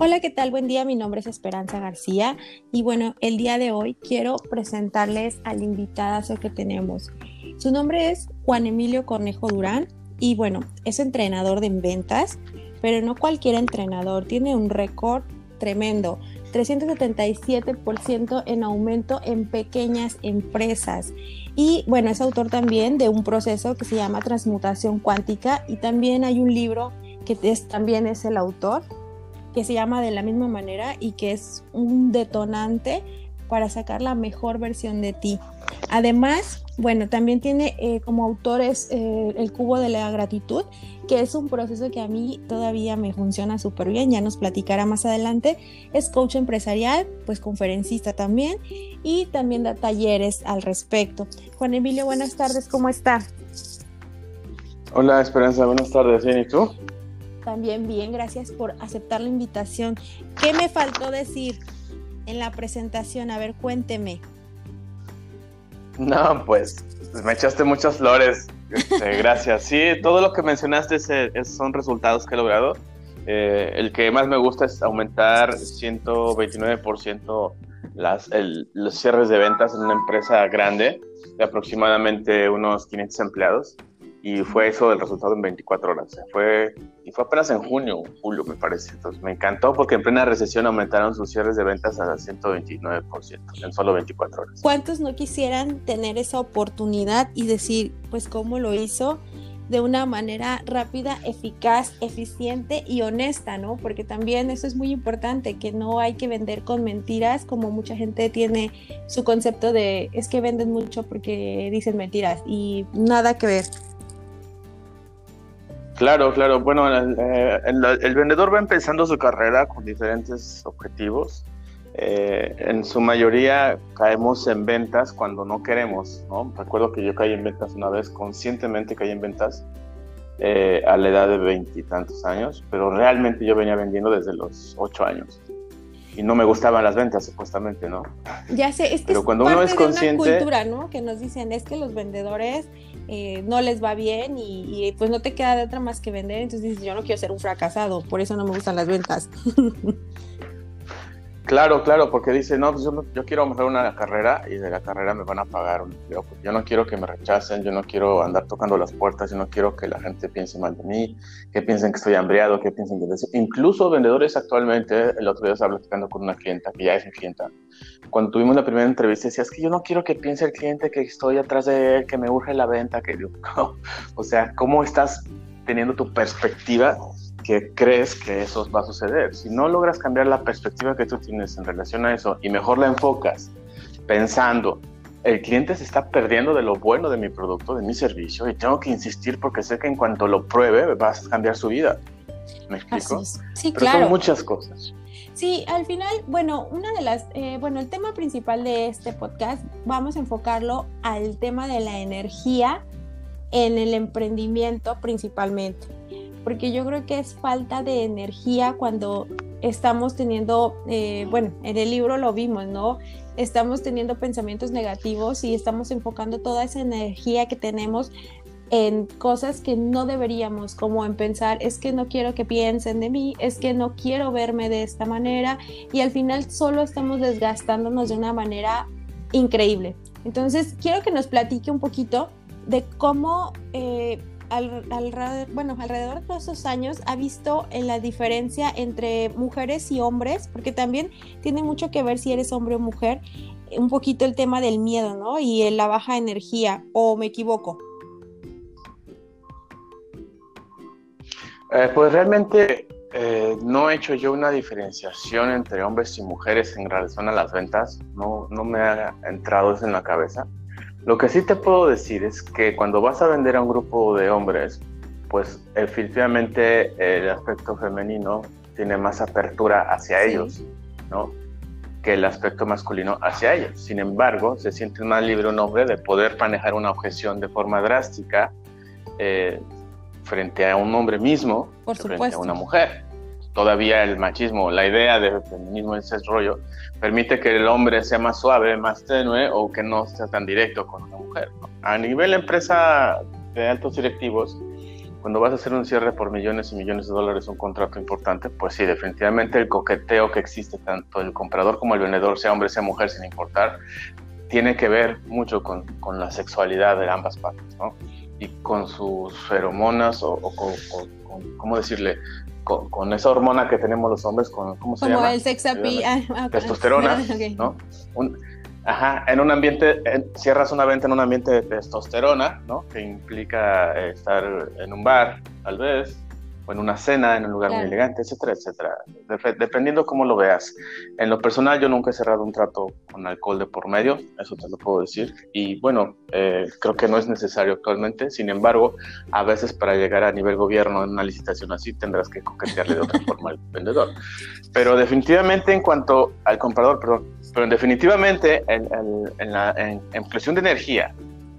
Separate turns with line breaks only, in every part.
Hola, ¿qué tal? Buen día, mi nombre es Esperanza García y bueno, el día de hoy quiero presentarles al invitado que tenemos. Su nombre es Juan Emilio Cornejo Durán y bueno, es entrenador de ventas, pero no cualquier entrenador, tiene un récord tremendo. 377% en aumento en pequeñas empresas. Y bueno, es autor también de un proceso que se llama transmutación cuántica y también hay un libro que es, también es el autor que se llama de la misma manera y que es un detonante para sacar la mejor versión de ti. Además, bueno, también tiene eh, como autores eh, el cubo de la gratitud, que es un proceso que a mí todavía me funciona súper bien, ya nos platicará más adelante. Es coach empresarial, pues conferencista también y también da talleres al respecto. Juan Emilio, buenas tardes, ¿cómo está?
Hola Esperanza, buenas tardes, ¿bien y tú?
También bien, gracias por aceptar la invitación. ¿Qué me faltó decir en la presentación? A ver, cuénteme.
No, pues, pues me echaste muchas flores. Este, gracias. Sí, todo lo que mencionaste son resultados que he logrado. Eh, el que más me gusta es aumentar 129% las, los cierres de ventas en una empresa grande de aproximadamente unos 500 empleados y fue eso el resultado en 24 horas. Fue, y fue apenas en junio, julio me parece. Entonces me encantó porque en plena recesión aumentaron sus cierres de ventas a 129% en solo 24 horas.
¿Cuántos no quisieran tener esa oportunidad y decir, pues cómo lo hizo? de una manera rápida, eficaz, eficiente y honesta, ¿no? Porque también eso es muy importante, que no hay que vender con mentiras, como mucha gente tiene su concepto de es que venden mucho porque dicen mentiras y nada que ver.
Claro, claro. Bueno, eh, el, vendedor va empezando su carrera con diferentes objetivos. Eh, en su mayoría caemos en ventas cuando no queremos, ¿no? Recuerdo que yo caí en ventas una vez, conscientemente caí en ventas eh, a la edad de veintitantos años, pero realmente yo venía vendiendo desde los ocho años y no me gustaban las ventas supuestamente, ¿no?
Ya sé, es que Pero cuando uno es consciente, de una cultura, ¿no? Que nos dicen es que los vendedores eh, no les va bien y, pues no te queda de otra más que vender, entonces dices yo no quiero ser un fracasado, por eso no me gustan las ventas.
Claro, claro, porque dice, no, pues yo, yo quiero mejorar una carrera y de la carrera me van a pagar un empleo. Yo no quiero que me rechacen, yo no quiero andar tocando las puertas, yo no quiero que la gente piense mal de mí, que piensen que estoy hambriado, que piensen que... Incluso vendedores actualmente, el otro día estaba platicando con una clienta, que ya es mi clienta, cuando tuvimos la primera entrevista decía, es que yo no quiero que piense el cliente que estoy atrás de él, que me urge la venta, que yo, o sea, ¿cómo estás teniendo tu perspectiva que crees que eso va a suceder. Si no logras cambiar la perspectiva que tú tienes en relación a eso y mejor la enfocas pensando, el cliente se está perdiendo de lo bueno de mi producto, de mi servicio y tengo que insistir porque sé que en cuanto lo pruebe vas a cambiar su vida. ¿Me explico?
Sí, claro.
Son muchas cosas.
Sí, al final, bueno, una de las, eh, bueno, el tema principal de este podcast, vamos a enfocarlo al tema de la energía en el emprendimiento principalmente porque yo creo que es falta de energía cuando estamos teniendo, eh, bueno, en el libro lo vimos, ¿no? Estamos teniendo pensamientos negativos y estamos enfocando toda esa energía que tenemos en cosas que no deberíamos, como en pensar, es que no quiero que piensen de mí, es que no quiero verme de esta manera y al final solo estamos desgastándonos de una manera increíble. Entonces, quiero que nos platique un poquito de cómo eh, bueno, alrededor de esos años ha visto en la diferencia entre mujeres y hombres, porque también tiene mucho que ver si eres hombre o mujer, un poquito el tema del miedo, ¿no? Y la baja energía, o me equivoco.
Eh, pues realmente eh, no he hecho yo una diferenciación entre hombres y mujeres en relación a las ventas, no, no me ha entrado eso en la cabeza. Lo que sí te puedo decir es que cuando vas a vender a un grupo de hombres, pues efectivamente el aspecto femenino tiene más apertura hacia ellos, ¿no? Que el aspecto masculino hacia ellos. Sin embargo, se siente más libre un hombre de poder manejar una objeción de forma drástica eh, frente a un hombre mismo,
Por
frente a una mujer todavía el machismo, la idea de feminismo en ese rollo, permite que el hombre sea más suave, más tenue o que no sea tan directo con una mujer. A nivel empresa de altos directivos, cuando vas a hacer un cierre por millones y millones de dólares, un contrato importante, pues sí, definitivamente el coqueteo que existe, tanto el comprador como el vendedor, sea hombre, sea mujer, sin importar, tiene que ver mucho con, con la sexualidad de ambas partes, ¿no? Y con sus feromonas o, con, ¿cómo decirle? Con, esa hormona que tenemos los hombres, con, ¿cómo se
Como
llama?
el sex appeal. Ah,
ah, Testosterona, ¿no? ajá, en un ambiente, cierras una venta en un ambiente de testosterona, ¿no? Que implica eh, estar en un bar, tal vez, o en una cena, en un lugar muy elegante, etcétera, etcétera. dependiendo cómo lo veas. En lo personal, yo nunca he cerrado un trato con alcohol de por medio, eso te lo puedo decir. Y bueno, eh, creo que no es necesario actualmente. Sin embargo, a veces para llegar a nivel gobierno en una licitación así, tendrás que coquetearle de otra forma al vendedor. Pero definitivamente, en cuanto al comprador, perdón, pero definitivamente en, en, la, en, en cuestión de energía,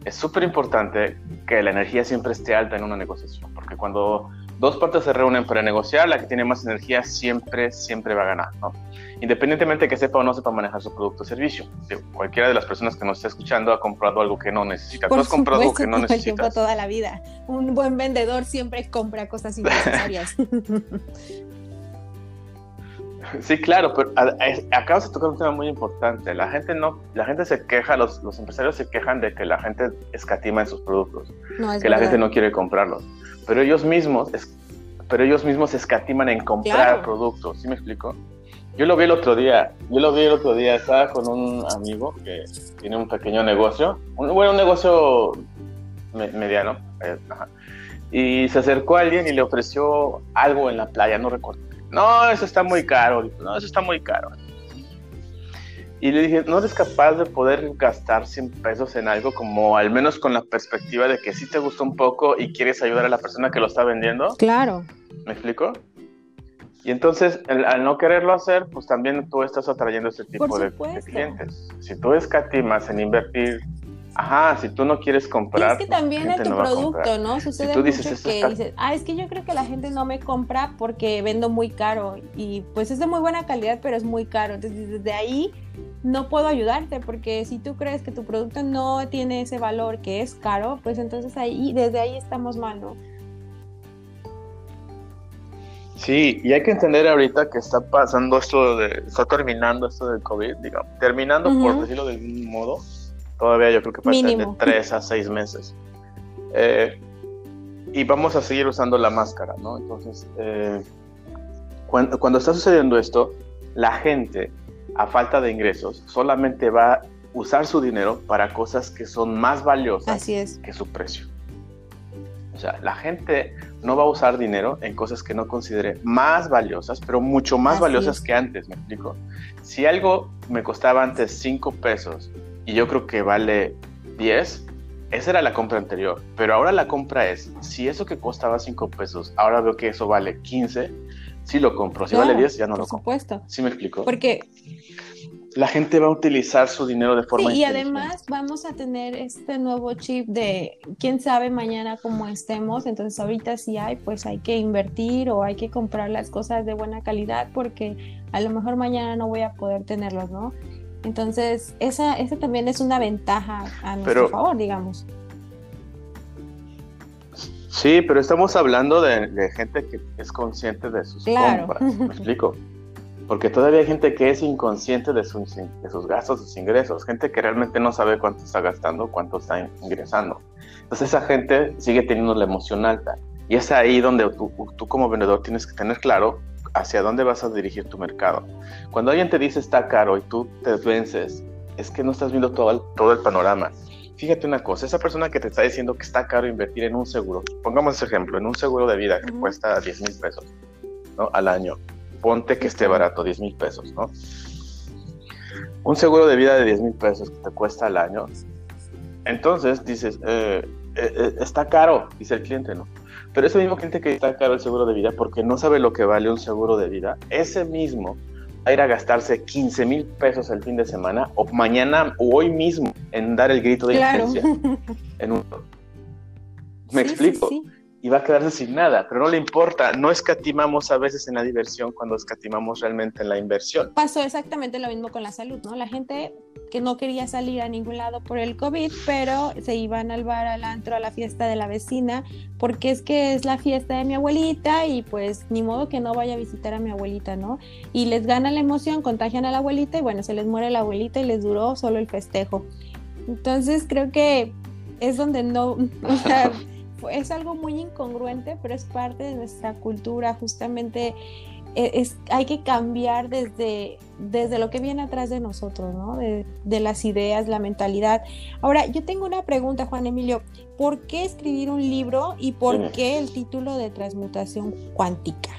es súper importante que la energía siempre esté alta en una negociación, porque cuando dos partes se reúnen para negociar, la que tiene más energía siempre, siempre va a ganar, ¿no? Independientemente de que sepa o no sepa manejar su producto o servicio. cualquiera de las personas que nos está escuchando ha comprado algo que no necesita. Tú has comprado algo que no necesitas.
toda la vida. Un buen vendedor siempre compra cosas innecesarias.
Sí, claro, pero acabas de tocar un tema muy importante. La gente no, la gente se queja, los, los empresarios se quejan de que la gente escatima en sus productos, que la gente no quiere comprarlos pero ellos mismos, pero ellos mismos escatiman en comprar productos, ¿sí me explico? Yo lo vi el otro día, yo lo vi el otro día, estaba con un amigo que tiene un pequeño negocio, un, bueno, un negocio mediano, eh, y se acercó a alguien y le ofreció algo en la playa, no recuerdo. No, eso está muy caro, no, eso está muy caro. Y le dije, ¿no eres capaz de poder gastar 100 pesos en algo como al menos con la perspectiva de que sí te gustó un poco y quieres ayudar a la persona que lo está vendiendo?
Claro.
¿Me explico? Y entonces, al no quererlo hacer, pues también tú estás atrayendo ese tipo de, clientes. Si tú escatimas en invertir, ajá, si tú no quieres comprar.
Y es que también en tu producto, ¿no? Sucede mucho que dices, ah, es que yo creo que la gente no me compra porque vendo muy caro. Y pues es de muy buena calidad, pero es muy caro. Entonces, desde ahí no puedo ayudarte porque si tú crees que tu producto no tiene ese valor que es caro, pues entonces ahí desde ahí estamos mal, ¿no?
Sí, y hay que entender ahorita que está pasando esto de, está terminando esto del COVID, digamos, terminando por decirlo de algún modo, todavía yo creo que pasa de tres a seis meses. Eh, y vamos a seguir usando la máscara, ¿no? Entonces, eh, cuando, cuando está sucediendo esto, la gente a falta de ingresos, solamente va a usar su dinero para cosas que son más valiosas que su precio. O sea, la gente no va a usar dinero en cosas que no considere más valiosas, pero mucho más valiosas que antes, ¿me explico? Si algo me costaba antes 5 pesos y yo creo que vale 10, esa era la compra anterior, pero ahora la compra es, si eso que costaba 5 pesos, ahora veo que eso vale 15, sí lo compro. Si vale 10, ya no lo compro. Por supuesto. ¿Sí me explico?
Porque
la gente va a utilizar su dinero de forma
sí, y además vamos a tener este nuevo chip de quién sabe mañana cómo estemos, entonces ahorita sí hay, pues hay que invertir o hay que comprar las cosas de buena calidad porque a lo mejor mañana no voy a poder tenerlos, ¿no? Entonces, esa, esa también es una ventaja a nuestro favor, digamos.
Sí, pero estamos hablando de, gente que es consciente de sus compras. ¿Me explico? Porque todavía hay gente que es inconsciente de, sus, de sus gastos, sus ingresos, gente que realmente no sabe cuánto está gastando, cuánto está ingresando. Entonces esa gente sigue teniendo la emoción alta. Y es ahí donde tú, tú como vendedor tienes que tener claro hacia dónde vas a dirigir tu mercado. Cuando alguien te dice está caro y tú te vences, es que no estás viendo todo el, todo el panorama fíjate una cosa, esa persona que te está diciendo que está caro invertir en un seguro, pongamos ese ejemplo, en un seguro de vida que cuesta 10 mil pesos ¿no? al año, ponte que esté barato, 10 mil pesos, ¿no? Un seguro de vida de 10 mil pesos que te cuesta al año, entonces dices, eh, eh, eh, está caro, dice el cliente, ¿no? Pero ese mismo cliente que está caro el seguro de vida porque no sabe lo que vale un seguro de vida, ese mismo va a ir a gastarse 15 mil pesos el fin de semana o mañana o hoy mismo en dar el grito de claro. En un... ¿Me explico? Y va a quedarse sin nada, pero no le importa, no escatimamos a veces en la diversión cuando escatimamos realmente en la inversión.
Pasó exactamente lo mismo con la salud, ¿no? La gente que no quería salir a ningún lado por el COVID, pero se iban al bar, al antro, a la fiesta de la vecina, porque es que es la fiesta de mi abuelita y pues ni modo que no vaya a visitar a mi abuelita, ¿no? Y les gana la emoción, contagian a la abuelita y bueno, se les muere la abuelita y les duró solo el festejo. Entonces creo que es donde no, o sea, es algo muy incongruente, pero es parte de nuestra cultura, justamente e, es, hay que cambiar desde, desde lo que viene atrás de nosotros, ¿no? De, las ideas, la mentalidad. Ahora, yo tengo una pregunta, Juan Emilio. ¿Por qué escribir un libro y por qué el título de transmutación cuántica?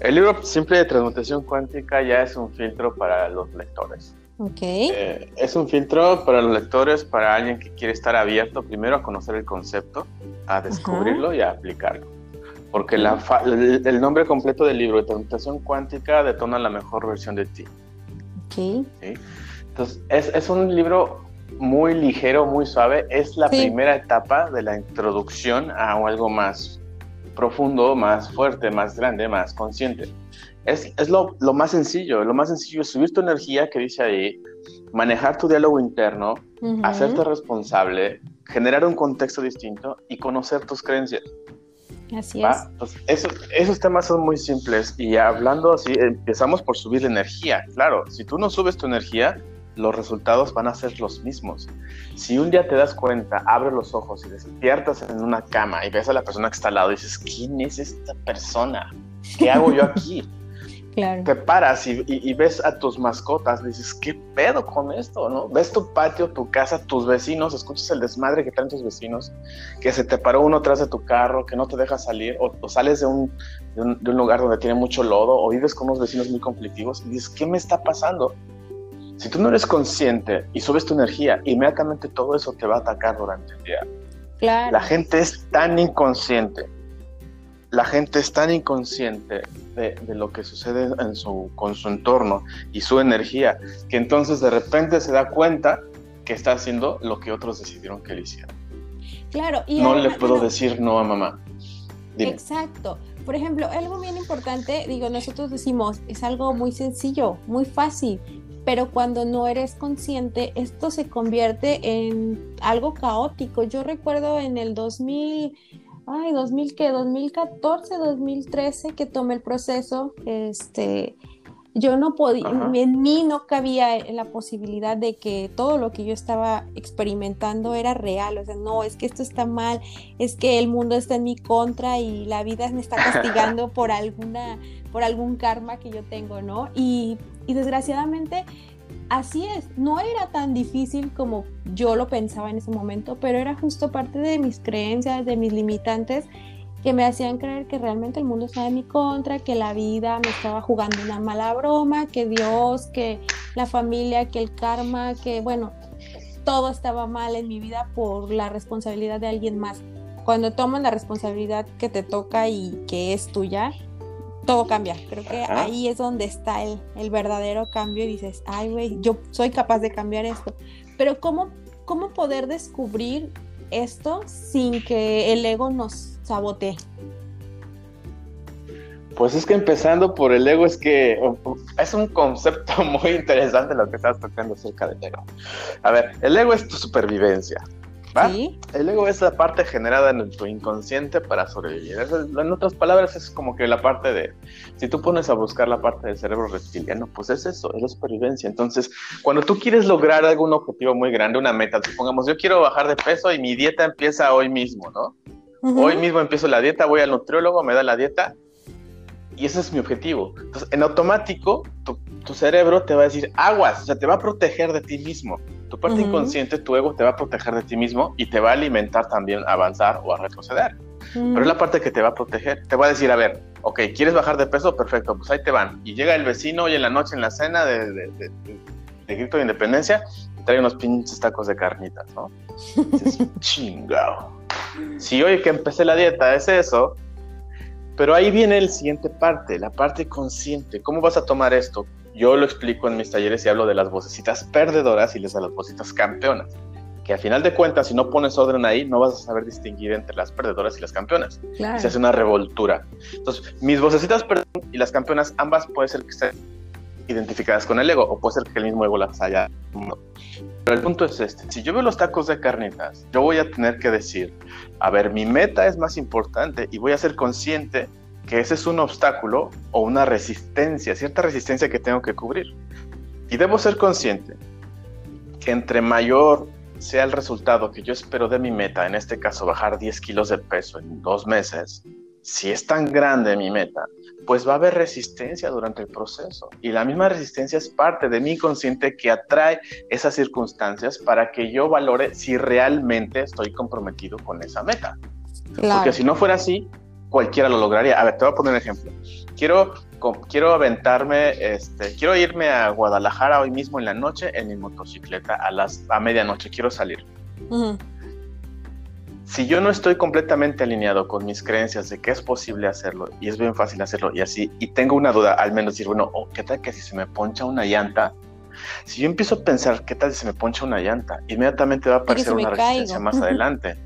El libro simple de transmutación cuántica ya es un filtro para los lectores. Eh, es un filtro para los lectores, para alguien que quiere estar abierto primero a conocer el concepto, a descubrirlo y a aplicarlo. Porque el, nombre completo del libro de transmutación cuántica detona la mejor versión de ti. Entonces, es, un libro muy ligero, muy suave. Es la primera etapa de la introducción a algo más profundo, más fuerte, más grande, más consciente es, lo, más sencillo. Lo más sencillo es subir tu energía, que dice ahí, manejar tu diálogo interno, hacerte responsable, generar un contexto distinto y conocer tus creencias.
Así es.
Pues esos temas son muy simples y hablando así, empezamos por subir la energía. Claro, si tú no subes tu energía, los resultados van a ser los mismos. Si un día te das cuenta, abres los ojos y despiertas en una cama y ves a la persona que está al lado y dices, ¿quién es esta persona? ¿Qué hago yo aquí? Te paras y, ves a tus mascotas, dices, ¿qué pedo con esto? ¿no? Ves tu patio, tu casa, tus vecinos, escuchas el desmadre que traen tus vecinos, que se te paró uno atrás de tu carro, que no te deja salir, o, sales de un, de un, lugar donde tiene mucho lodo, o vives con unos vecinos muy conflictivos, y dices, ¿qué me está pasando? Si tú no eres consciente y subes tu energía, inmediatamente todo eso te va a atacar durante el día.
Claro.
La gente es tan inconsciente la gente es tan inconsciente de, lo que sucede en su, con su entorno y su energía, que entonces de repente se da cuenta que está haciendo lo que otros decidieron que le hicieran.
Claro, y
no le puedo decir no a mamá.
Exacto. Por ejemplo, algo bien importante, digo, nosotros decimos, es algo muy sencillo, muy fácil, pero cuando no eres consciente, esto se convierte en algo caótico. Yo recuerdo en el 2000 ay, 2000 que 2014, 2013 que tomé el proceso, este, yo no podía, en mí no cabía la posibilidad de que todo lo que yo estaba experimentando era real, o sea, no, es que esto está mal, es que el mundo está en mi contra y la vida me está castigando por alguna, por algún karma que yo tengo, ¿no? Y, y desgraciadamente así es, no era tan difícil como yo lo pensaba en ese momento, pero era justo parte de mis creencias, de mis limitantes que me hacían creer que realmente el mundo estaba en mi contra, que la vida me estaba jugando una mala broma, que Dios, que la familia, que el karma, que bueno, todo estaba mal en mi vida por la responsabilidad de alguien más. Cuando tomas la responsabilidad que te toca y que es tuya, todo cambia. Creo que ahí es donde está el, el verdadero cambio y dices, ay, güey, yo soy capaz de cambiar esto. Pero ¿cómo, ¿cómo poder descubrir esto sin que el ego nos sabotee?
Pues es que empezando por el ego es que es un concepto muy interesante lo que estás tocando acerca del ego. A ver, el ego es tu supervivencia. El ego es la parte generada en tu inconsciente para sobrevivir. en otras palabras, es como que la parte de, si tú pones a buscar la parte del cerebro reptiliano, pues es eso, es la supervivencia. Entonces, cuando tú quieres lograr algún objetivo muy grande, una meta, supongamos, yo quiero bajar de peso y mi dieta empieza hoy mismo, ¿no? Hoy mismo empiezo la dieta, voy al nutriólogo, me da la dieta y ese es mi objetivo. Entonces, en automático, tu, tu cerebro te va a decir, aguas, o sea, te va a proteger de ti mismo tu parte inconsciente, tu ego te va a proteger de ti mismo y te va a alimentar también a avanzar o a retroceder. Pero es la parte que te va a proteger. Te va a decir, a ver, ok, ¿quieres bajar de peso? Perfecto, pues ahí te van. Y llega el vecino hoy en la noche en la cena de, de, Grito de Independencia y trae unos pinches tacos de carnitas, ¿no? Es chingado. Si hoy que empecé la dieta es eso, pero ahí viene la siguiente parte, la parte consciente. ¿Cómo vas a tomar esto? Yo lo explico en mis talleres y hablo de las vocecitas perdedoras y les de las vocecitas campeonas. que a final de cuentas, si no pones orden ahí, no vas a saber distinguir entre las perdedoras y las campeonas. Y se hace una revoltura. Entonces, mis vocecitas y las campeonas, ambas puede ser que estén identificadas con el ego, o puede ser que el mismo ego las haya. Pero el punto es este: si yo veo los tacos de carnitas, yo voy a tener que decir, a ver, mi meta es más importante y voy a ser consciente que ese es un obstáculo o una resistencia, cierta resistencia que tengo que cubrir. Y debo ser consciente que entre mayor sea el resultado que yo espero de mi meta, en este caso bajar 10 kilos de peso en dos meses, si es tan grande mi meta, pues va a haber resistencia durante el proceso. Y la misma resistencia es parte de mi consciente que atrae esas circunstancias para que yo valore si realmente estoy comprometido con esa meta. Porque si no fuera así, cualquiera lo lograría. A ver, te voy a poner un ejemplo. Quiero, quiero aventarme, este, quiero irme a Guadalajara hoy mismo en la noche en mi motocicleta a las a medianoche. Quiero salir. Si yo no estoy completamente alineado con mis creencias de que es posible hacerlo y es bien fácil hacerlo y así, y tengo una duda, al menos decir, bueno, oh, ¿qué tal que si se me poncha una llanta? Si yo empiezo a pensar, ¿qué tal si se me poncha una llanta? Inmediatamente va a aparecer una resistencia más adelante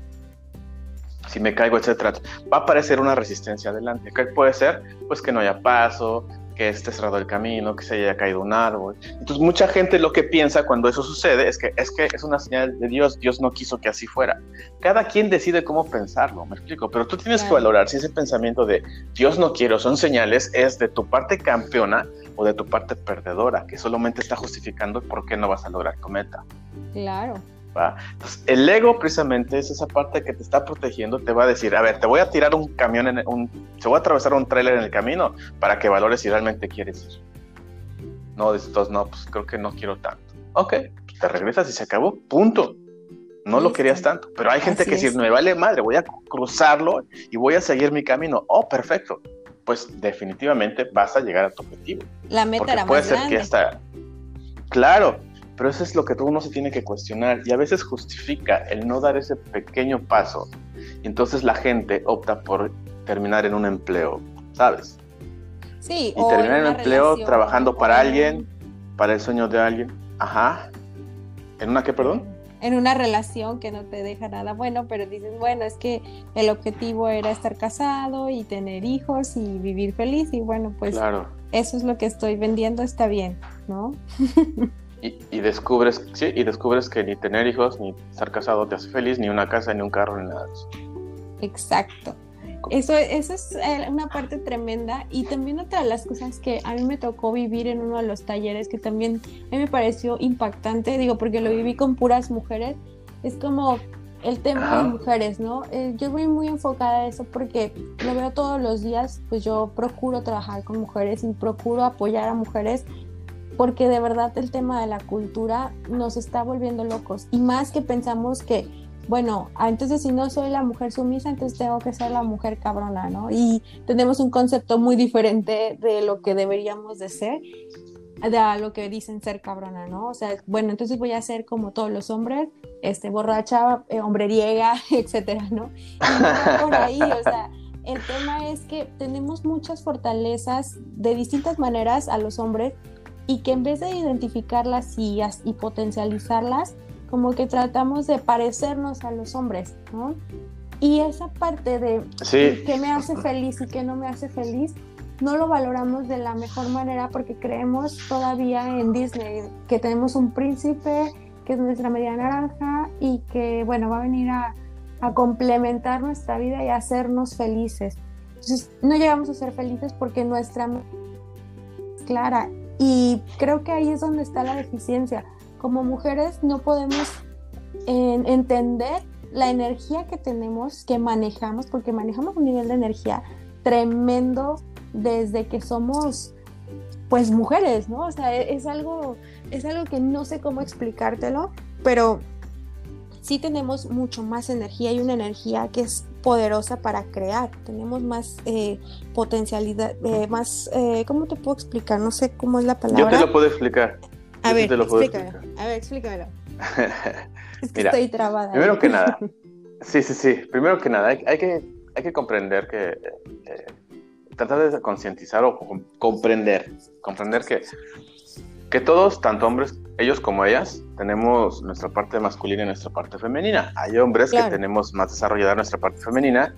si me caigo, etcétera, va a aparecer una resistencia adelante. ¿Qué puede ser? Pues que no haya paso, que esté cerrado el camino, que se haya caído un árbol. Entonces mucha gente lo que piensa cuando eso sucede es que es que es una señal de Dios, Dios no quiso que así fuera. Cada quien decide cómo pensarlo, me explico, pero tú tienes que valorar si ese pensamiento de Dios no quiero son señales es de tu parte campeona o de tu parte perdedora, que solamente está justificando por qué no vas a lograr tu meta.
Claro.
Entonces, el ego precisamente es esa parte que te está protegiendo, te va a decir, a ver, te voy a tirar un camión, en un, se voy a atravesar un tráiler en el camino para que valores si realmente quieres ir. No, de estos no, pues creo que no quiero tanto. Ok, pues te regresas y se acabó, punto. No lo querías tanto, pero hay gente que dice, me vale madre, voy a cruzarlo y voy a seguir mi camino. Oh, perfecto. Pues definitivamente vas a llegar a tu objetivo.
La meta era
puede
más
ser
grande.
que hasta Claro, pero eso es lo que uno se tiene que cuestionar y a veces justifica el no dar ese pequeño paso. Y entonces la gente opta por terminar en un empleo, ¿sabes?
Sí,
y terminar en un empleo trabajando para alguien, para el sueño de alguien. Ajá. ¿En una qué, perdón?
En una relación que no te deja nada bueno, pero dices, bueno, es que el objetivo era estar casado y tener hijos y vivir feliz y bueno, pues claro. eso es lo que estoy vendiendo, está bien, ¿no?
y, descubres, sí, y descubres que ni tener hijos ni estar casado te hace feliz, ni una casa, ni un carro, ni nada de eso.
Exacto. Eso, eso es eh, una parte tremenda y también otra de las cosas que a mí me tocó vivir en uno de los talleres que también a mí me pareció impactante, digo, porque lo viví con puras mujeres, es como el tema de mujeres, ¿no? Eh, yo voy muy enfocada a eso porque lo veo todos los días, pues yo procuro trabajar con mujeres y procuro apoyar a mujeres porque de verdad el tema de la cultura nos está volviendo locos y más que pensamos que bueno, ah, entonces si no soy la mujer sumisa, entonces tengo que ser la mujer cabrona, ¿no? Y tenemos un concepto muy diferente de lo que deberíamos de ser, de lo que dicen ser cabrona, ¿no? O sea, bueno, entonces voy a ser como todos los hombres, este, borracha, eh, hombreriega, etcétera, ¿no? Y por ahí, o sea, el tema es que tenemos muchas fortalezas de distintas maneras a los hombres y que en vez de identificarlas y, y potencializarlas, como que tratamos de parecernos a los hombres, ¿no? Y esa parte de qué me hace feliz y qué no me hace feliz, no lo valoramos de la mejor manera porque creemos todavía en Disney, que tenemos un príncipe que es nuestra media naranja y que, bueno, va a venir a, a complementar nuestra vida y a hacernos felices. Entonces, no llegamos a ser felices porque nuestra clara y creo que ahí es donde está la deficiencia. Como mujeres no podemos entender la energía que tenemos, que manejamos, porque manejamos un nivel de energía tremendo desde que somos pues mujeres, ¿no? O sea, e-, es algo, es algo que no sé cómo explicártelo, pero sí tenemos mucho más energía y una energía que es poderosa para crear, tenemos más eh, potencialidad, eh, más, eh, ¿cómo te puedo explicar? No sé cómo es la palabra.
Yo te lo puedo explicar.
A ver, explícame. A ver, explícamelo. es que estoy trabada.
Primero que nada, sí, sí, sí, primero que nada, hay, que, hay que comprender que, tratar de concientizar o comprender, comprender que, que todos, tanto hombres ellos como ellas, tenemos nuestra parte masculina y nuestra parte femenina. Hay hombres que tenemos más desarrollada nuestra parte femenina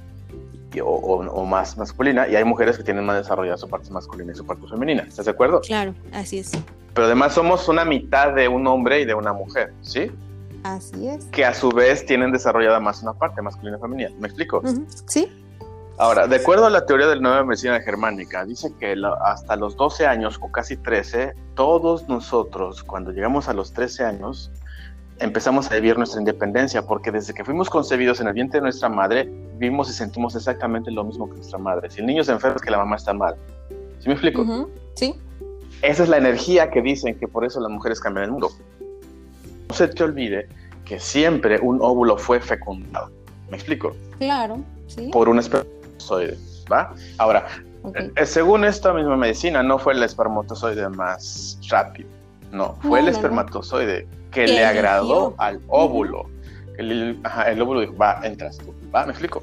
o, más masculina, y hay mujeres que tienen más desarrollada su parte masculina y su parte femenina. ¿Estás de acuerdo?
Claro, así es.
Pero además somos una mitad de un hombre y de una mujer, ¿sí?
Así es.
Que a su vez tienen desarrollada más una parte masculina y femenina. ¿Me explico?
Sí.
Ahora, de acuerdo a la teoría de la nueva medicina germánica, dice que hasta los 12 años o casi 13, todos nosotros, cuando llegamos a los 13 años, empezamos a vivir nuestra independencia, porque desde que fuimos concebidos en el vientre de nuestra madre, vimos y sentimos exactamente lo mismo que nuestra madre. Si el niño se enferma es que la mamá está mal. ¿Sí me explico?
Sí.
Esa es la energía que dicen que por eso las mujeres cambian el mundo. No se te olvide que siempre un óvulo fue fecundado. ¿Me explico?
Claro, sí.
Por un espermatozoide, ¿va? Ahora, eh, según esta misma medicina, no fue el espermatozoide más rápido, no, fue el espermatozoide que le agradó al óvulo. El, el óvulo dijo, va, entras tú, va, me explico.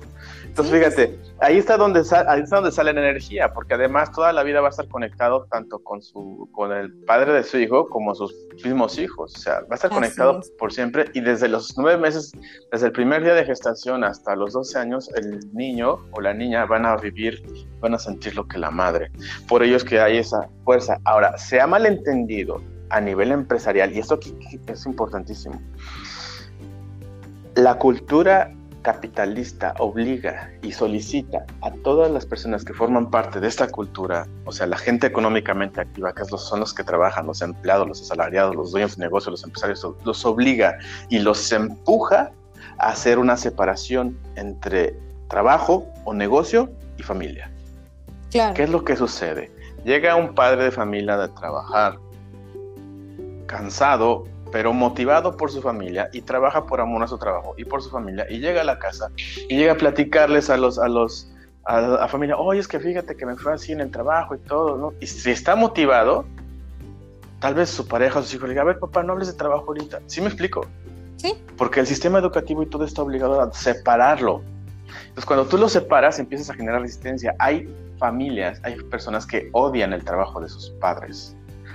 Entonces, fíjate, ahí está donde ahí está donde sale la energía, porque además toda la vida va a estar conectado tanto con su con el padre de su hijo como sus mismos hijos, o sea, va a estar conectado por siempre y desde los nueve meses, desde el primer día de gestación hasta los doce años, el niño o la niña van a vivir, van a sentir lo que la madre. Por ello es que hay esa fuerza. Ahora, se ha malentendido a nivel empresarial, y esto es importantísimo, la cultura capitalista obliga y solicita a todas las personas que forman parte de esta cultura, o sea, la gente económicamente activa, que son los que trabajan, los empleados, los asalariados, los dueños de negocios, los empresarios, los obliga y los empuja a hacer una separación entre trabajo o negocio y familia. ¿Qué es lo que sucede? Llega un padre de familia de trabajar cansado pero motivado por su familia y trabaja por amor a su trabajo y por su familia y llega a la casa y llega a platicarles a los a los a la familia, oye, es que fíjate que me fue así en el trabajo y todo, ¿no? Y si está motivado, tal vez su pareja o su hijo le diga, a ver, papá, no hables de trabajo ahorita. ¿Sí me explico?
Sí.
Porque el sistema educativo y todo está obligado a separarlo. Entonces, cuando tú lo separas, empiezas a generar resistencia. Hay familias, hay personas que odian el trabajo de sus padres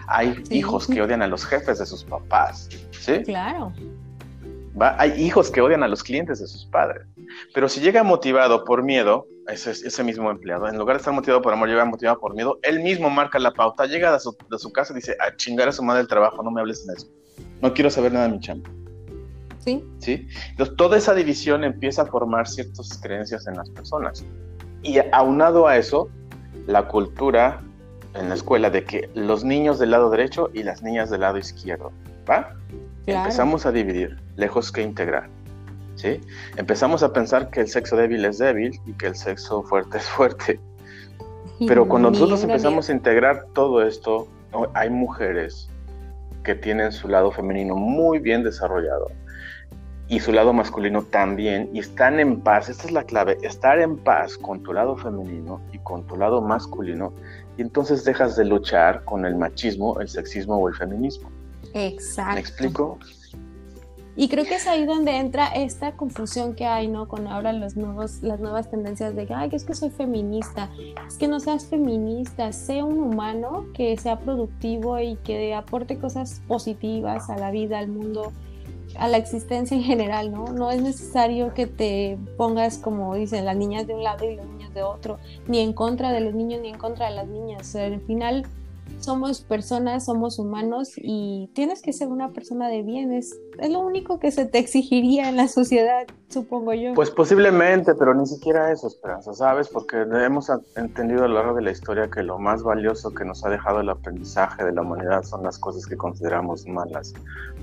hay hijos que odian a los jefes de sus papás, ¿sí?
Claro.
¿Va? Hay hijos que odian a los clientes de sus padres. Pero si llega motivado por miedo, ese, ese mismo empleado, en lugar de estar motivado por amor, llega motivado por miedo, él mismo marca la pauta, llega de su, de su casa y dice, a chingar a su madre el trabajo, no me hables en eso. No quiero saber nada de mi chamba.
Sí.
¿Sí? Entonces, toda esa división empieza a formar ciertas creencias en las personas. Y aunado a eso, la cultura en la escuela de que los niños del lado derecho y las niñas del lado izquierdo, ¿va? Empezamos a dividir, lejos que integrar. ¿Sí? Empezamos a pensar que el sexo débil es débil y que el sexo fuerte es fuerte. Pero cuando nosotros empezamos a integrar todo esto, hay mujeres que tienen su lado femenino muy bien desarrollado y su lado masculino también y están en paz. Esta es la clave, estar en paz con tu lado femenino y con tu lado masculino y entonces dejas de luchar con el machismo, el sexismo o el feminismo.
Exacto.
¿Me explico?
Y creo que es ahí donde entra esta confusión que hay, ¿no? Con ahora los nuevos, las nuevas tendencias de, ay, es que soy feminista. Es que no seas feminista, sé un humano que sea productivo y que aporte cosas positivas a la vida, al mundo, a la existencia en general, ¿no? No es necesario que te pongas, como dicen, las niñas de un lado y los de otro, ni en contra de los niños ni en contra de las niñas. al final somos personas, somos humanos y tienes que ser una persona de bien. Es, lo único que se te exigiría en la sociedad, supongo yo.
Pues posiblemente, pero ni siquiera eso, Esperanza, ¿sabes? Porque hemos entendido a lo largo de la historia que lo más valioso que nos ha dejado el aprendizaje de la humanidad son las cosas que consideramos malas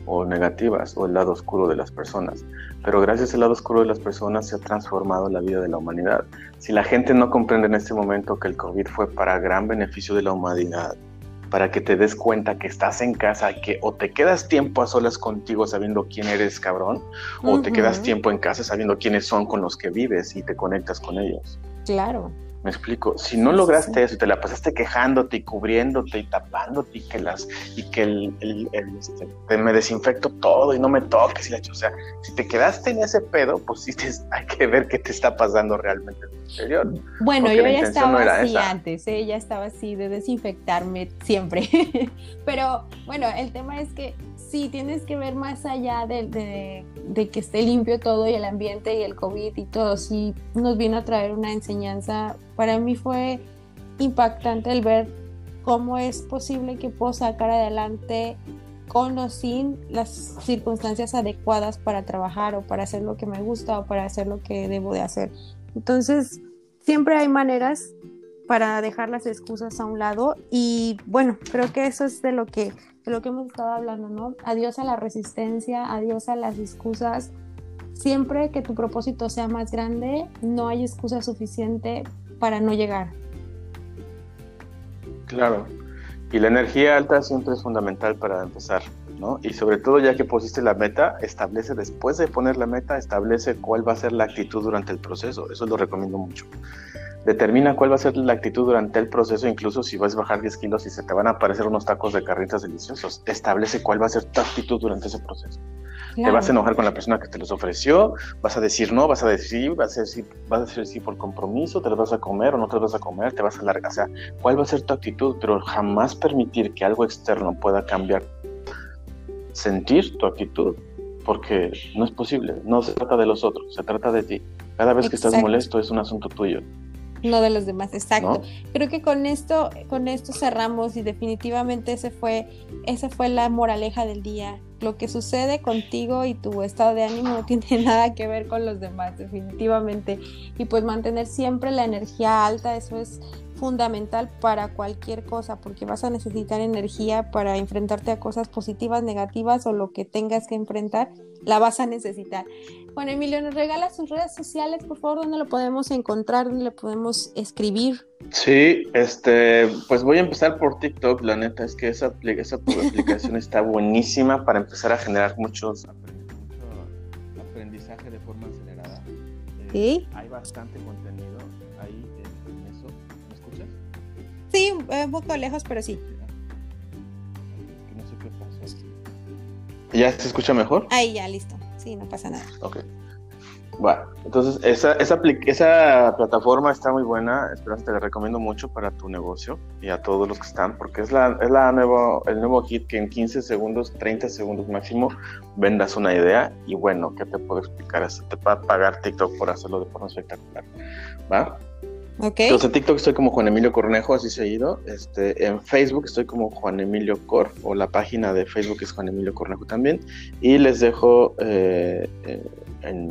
o negativas o el lado oscuro de las personas. Pero gracias al lado oscuro de las personas se ha transformado la vida de la humanidad. Si la gente no comprende en este momento que el COVID fue para gran beneficio de la humanidad, para que te des cuenta que estás en casa, que o te quedas tiempo a solas contigo sabiendo quién eres, cabrón, o te quedas tiempo en casa sabiendo quiénes son con los que vives y te conectas con ellos.
Claro.
Me explico, si no lograste eso y te la pasaste quejándote y cubriéndote y tapándote y que las y que el, este, me desinfecto todo y no me toques y la o sea, si te quedaste en ese pedo, pues sí hay que ver qué te está pasando realmente en tu interior.
Bueno, yo ya estaba así antes, ¿eh? ya estaba así de desinfectarme siempre. Pero bueno, el tema es que Sí, tienes que ver más allá de, de, que esté limpio todo y el ambiente y el COVID y todo. Sí, nos vino a traer una enseñanza. Para mí fue impactante el ver cómo es posible que puedo sacar adelante con o sin las circunstancias adecuadas para trabajar o para hacer lo que me gusta o para hacer lo que debo de hacer. Entonces, siempre hay maneras para dejar las excusas a un lado y bueno, creo que eso es de lo que, lo que hemos estado hablando, ¿no? Adiós a la resistencia, adiós a las excusas. Siempre que tu propósito sea más grande, no hay excusa suficiente para no llegar.
Claro, y la energía alta siempre es fundamental para empezar, ¿no? Y sobre todo ya que pusiste la meta, establece después de poner la meta, establece cuál va a ser la actitud durante el proceso. Eso lo recomiendo mucho. Determina cuál va a ser la actitud durante el proceso, incluso si vas a bajar 10 kilos y se te van a aparecer unos tacos de carritas deliciosos. Establece cuál va a ser tu actitud durante ese proceso. Te vas a enojar con la persona que te los ofreció, vas a decir no, vas a decir vas a decir, vas a decir sí por compromiso, te los vas a comer o no te los vas a comer, te vas a largar. O sea, cuál va a ser tu actitud, pero jamás permitir que algo externo pueda cambiar, sentir tu actitud, porque no es posible. No se trata de los otros, se trata de ti. Cada vez que estás molesto es un asunto tuyo
no de los demás, exacto. Creo que con esto, con esto cerramos y definitivamente ese fue, esa fue la moraleja del día. Lo que sucede contigo y tu estado de ánimo no tiene nada que ver con los demás, definitivamente. Y pues mantener siempre la energía alta, eso es fundamental para cualquier cosa, porque vas a necesitar energía para enfrentarte a cosas positivas, negativas o lo que tengas que enfrentar, la vas a necesitar. Juan Emilio, ¿nos regala sus redes sociales, por favor? ¿Dónde lo podemos encontrar? ¿Dónde le podemos escribir?
Sí, este, pues voy a empezar por TikTok. La neta es que esa, esa aplicación está buenísima para empezar a generar muchos mucho aprendizaje de forma acelerada.
¿Sí?
Eh, hay bastante contenido ahí en, eso. ¿Me escuchas?
Sí, un poco lejos, pero sí.
No sé qué pasó. ¿Ya se escucha mejor?
Ahí ya, listo no pasa nada.
Ok. Bueno, entonces esa, esa, esa plataforma está muy buena, espero te la recomiendo mucho para tu negocio y a todos los que están, porque es, la, es la nuevo, el nuevo hit que en 15 segundos, 30 segundos máximo vendas una idea y bueno, ¿qué te puedo explicar? te va a pagar TikTok por hacerlo de forma espectacular, ¿va?
Okay.
Entonces en TikTok estoy como Juan Emilio Cornejo, así seguido. Este, en Facebook estoy como Juan Emilio Cor, o la página de Facebook es Juan Emilio Cornejo también. Y les dejo eh, eh, en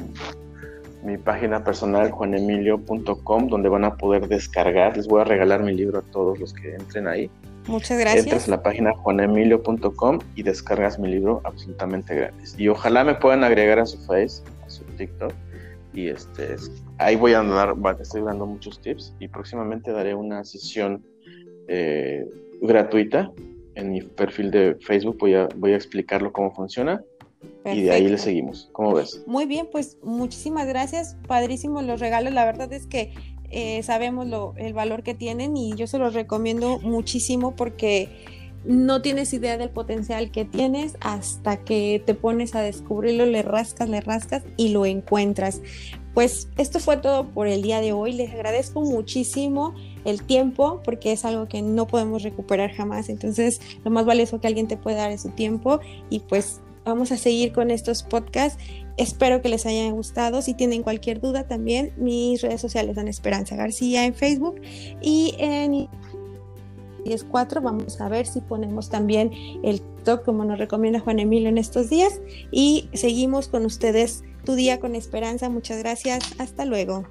mi página personal juanemilio.com donde van a poder descargar. Les voy a regalar mi libro a todos los que entren ahí.
Muchas gracias.
Entras en la página juanemilio.com y descargas mi libro absolutamente gratis. Y ojalá me puedan agregar a su Face, a su TikTok y este, ahí voy a dar, estoy dando muchos tips y próximamente daré una sesión eh, gratuita en mi perfil de Facebook, voy a, voy a explicarlo cómo funciona y de ahí le seguimos. ¿Cómo ves?
Muy bien, pues muchísimas gracias, padrísimos los regalos, la verdad es que eh, sabemos lo, el valor que tienen y yo se los recomiendo muchísimo porque no tienes idea del potencial que tienes hasta que te pones a descubrirlo, le rascas, le rascas y lo encuentras. Pues esto fue todo por el día de hoy. Les agradezco muchísimo el tiempo porque es algo que no podemos recuperar jamás. Entonces, lo más valioso que alguien te puede dar es su tiempo y pues vamos a seguir con estos podcasts. Espero que les hayan gustado. Si tienen cualquier duda también, mis redes sociales son Esperanza García en Facebook y en 10.4. Vamos a ver si ponemos también el TikTok como nos recomienda Juan Emilio en estos días. Y seguimos con ustedes tu día con esperanza. Muchas gracias. Hasta luego.